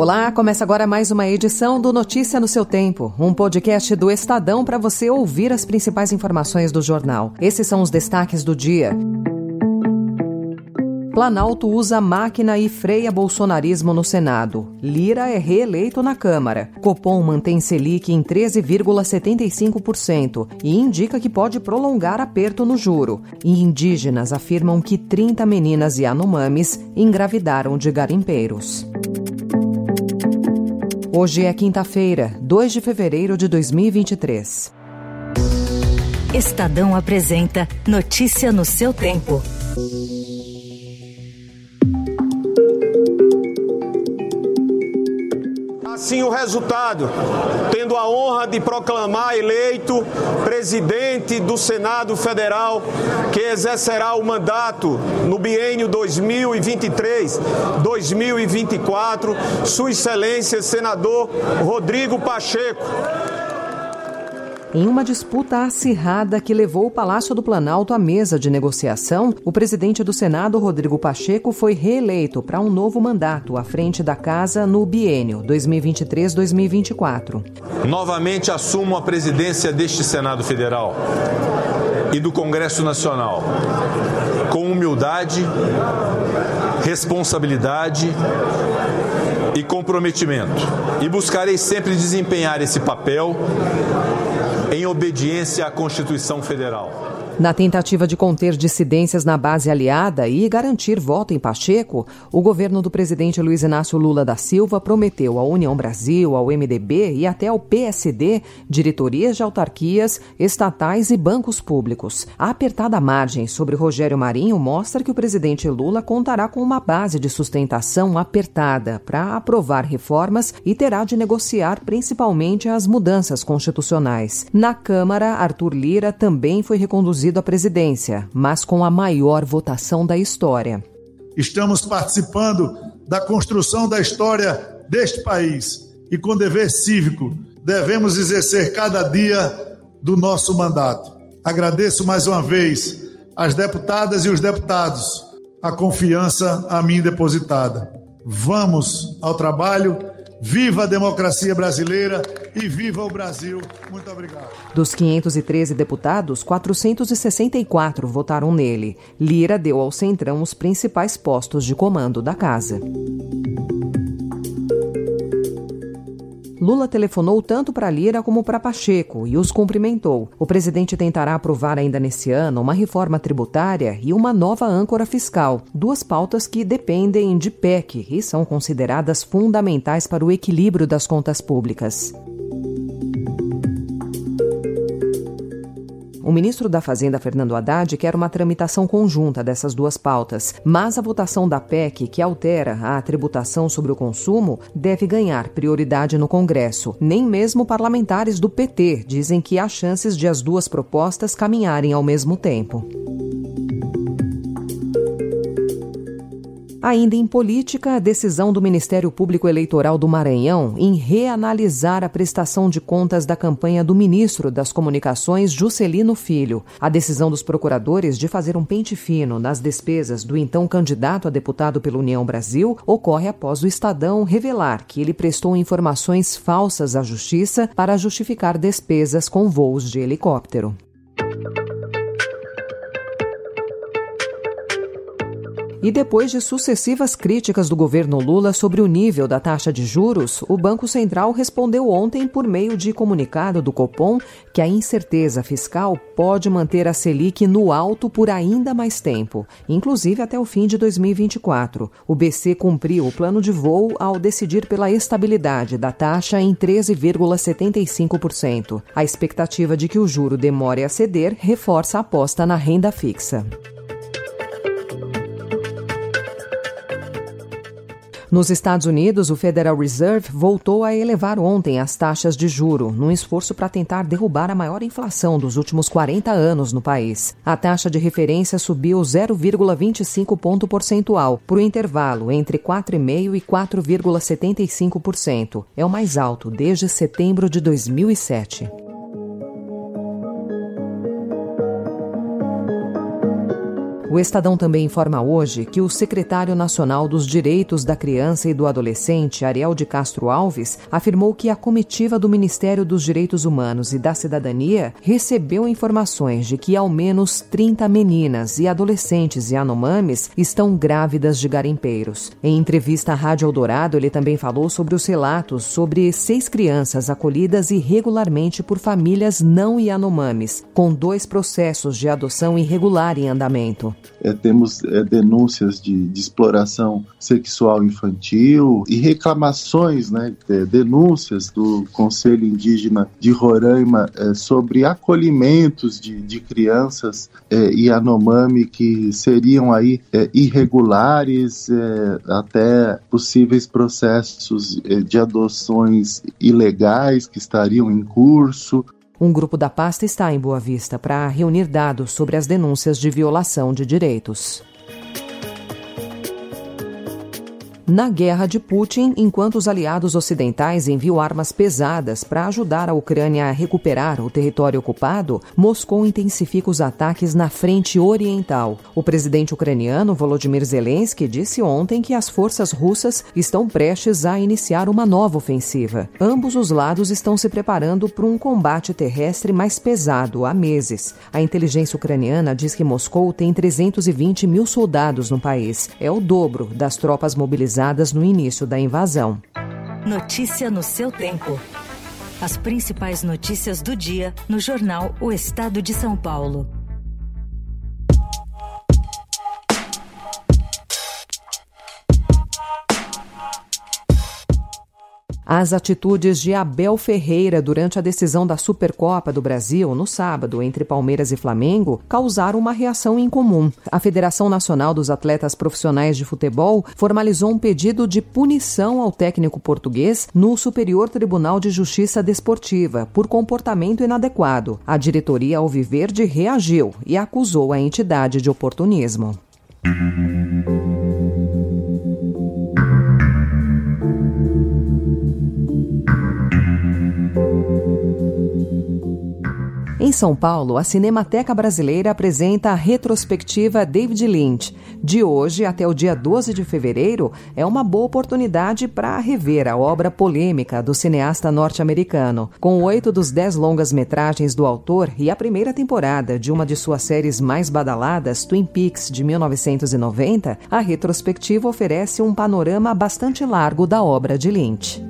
Olá, começa agora mais uma edição do Notícia no seu Tempo, um podcast do Estadão para você ouvir as principais informações do jornal. Esses são os destaques do dia. Planalto usa máquina e freia bolsonarismo no Senado. Lira é reeleito na Câmara. Copom mantém Selic em 13,75% e indica que pode prolongar aperto no juro. E indígenas afirmam que 30 meninas anomames engravidaram de garimpeiros. Hoje é quinta-feira, 2 de fevereiro de 2023. Estadão apresenta Notícia no seu tempo. Assim o resultado, tendo a honra de proclamar eleito presidente do Senado Federal, que exercerá o mandato no biênio 2023-2024, Sua Excelência Senador Rodrigo Pacheco em uma disputa acirrada que levou o Palácio do Planalto à mesa de negociação, o presidente do Senado, Rodrigo Pacheco, foi reeleito para um novo mandato à frente da Casa no biênio 2023-2024. Novamente assumo a presidência deste Senado Federal e do Congresso Nacional com humildade, responsabilidade e comprometimento. E buscarei sempre desempenhar esse papel em obediência à Constituição Federal. Na tentativa de conter dissidências na base aliada e garantir voto em Pacheco, o governo do presidente Luiz Inácio Lula da Silva prometeu à União Brasil, ao MDB e até ao PSD diretorias de autarquias, estatais e bancos públicos. A apertada margem sobre Rogério Marinho mostra que o presidente Lula contará com uma base de sustentação apertada para aprovar reformas e terá de negociar principalmente as mudanças constitucionais. Na Câmara, Arthur Lira também foi reconduzido à presidência, mas com a maior votação da história. Estamos participando da construção da história deste país e, com dever cívico, devemos exercer cada dia do nosso mandato. Agradeço mais uma vez às deputadas e os deputados a confiança a mim depositada. Vamos ao trabalho Viva a democracia brasileira e viva o Brasil. Muito obrigado. Dos 513 deputados, 464 votaram nele. Lira deu ao Centrão os principais postos de comando da casa. Lula telefonou tanto para Lira como para Pacheco e os cumprimentou. O presidente tentará aprovar ainda nesse ano uma reforma tributária e uma nova âncora fiscal, duas pautas que dependem de PEC e são consideradas fundamentais para o equilíbrio das contas públicas. O ministro da Fazenda, Fernando Haddad, quer uma tramitação conjunta dessas duas pautas, mas a votação da PEC, que altera a tributação sobre o consumo, deve ganhar prioridade no Congresso. Nem mesmo parlamentares do PT dizem que há chances de as duas propostas caminharem ao mesmo tempo. Ainda em política, a decisão do Ministério Público Eleitoral do Maranhão em reanalisar a prestação de contas da campanha do ministro das Comunicações, Juscelino Filho. A decisão dos procuradores de fazer um pente fino nas despesas do então candidato a deputado pela União Brasil ocorre após o Estadão revelar que ele prestou informações falsas à Justiça para justificar despesas com voos de helicóptero. E depois de sucessivas críticas do governo Lula sobre o nível da taxa de juros, o Banco Central respondeu ontem por meio de comunicado do Copom que a incerteza fiscal pode manter a Selic no alto por ainda mais tempo, inclusive até o fim de 2024. O BC cumpriu o plano de voo ao decidir pela estabilidade da taxa em 13,75%. A expectativa de que o juro demore a ceder reforça a aposta na renda fixa. Nos Estados Unidos, o Federal Reserve voltou a elevar ontem as taxas de juro, num esforço para tentar derrubar a maior inflação dos últimos 40 anos no país. A taxa de referência subiu 0,25 ponto percentual para o intervalo entre 4,5% e 4,75%. É o mais alto desde setembro de 2007. O Estadão também informa hoje que o secretário nacional dos Direitos da Criança e do Adolescente, Ariel de Castro Alves, afirmou que a comitiva do Ministério dos Direitos Humanos e da Cidadania recebeu informações de que ao menos 30 meninas e adolescentes Yanomamis estão grávidas de garimpeiros. Em entrevista à Rádio Eldorado, ele também falou sobre os relatos sobre seis crianças acolhidas irregularmente por famílias não Yanomamis, com dois processos de adoção irregular em andamento. É, temos é, denúncias de, de, exploração sexual infantil e reclamações, né, é, denúncias do Conselho Indígena de Roraima é, sobre acolhimentos de, de crianças é, Yanomami que seriam aí é, irregulares, até possíveis processos de adoções ilegais que estariam em curso. Um grupo da pasta está em Boa Vista para reunir dados sobre as denúncias de violação de direitos. Na guerra de Putin, enquanto os aliados ocidentais enviam armas pesadas para ajudar a Ucrânia a recuperar o território ocupado, Moscou intensifica os ataques na frente oriental. O presidente ucraniano Volodymyr Zelensky disse ontem que as forças russas estão prestes a iniciar uma nova ofensiva. Ambos os lados estão se preparando para um combate terrestre mais pesado há meses. A inteligência ucraniana diz que Moscou tem 320 mil soldados no país. É o dobro das tropas mobilizadas no início da invasão. Notícia no seu tempo. As principais notícias do dia no jornal O Estado de São Paulo. As atitudes de Abel Ferreira durante a decisão da Supercopa do Brasil no sábado entre Palmeiras e Flamengo causaram uma reação incomum. A Federação Nacional dos Atletas Profissionais de Futebol formalizou um pedido de punição ao técnico português no Superior Tribunal de Justiça Desportiva por comportamento inadequado. A diretoria Alviverde reagiu e acusou a entidade de oportunismo. Em São Paulo, a Cinemateca Brasileira apresenta a retrospectiva David Lynch. De hoje até o dia 12 de fevereiro, é uma boa oportunidade para rever a obra polêmica do cineasta norte-americano. Com oito dos dez longas-metragens do autor e a primeira temporada de uma de suas séries mais badaladas, Twin Peaks, de 1990, a retrospectiva oferece um panorama bastante largo da obra de Lynch.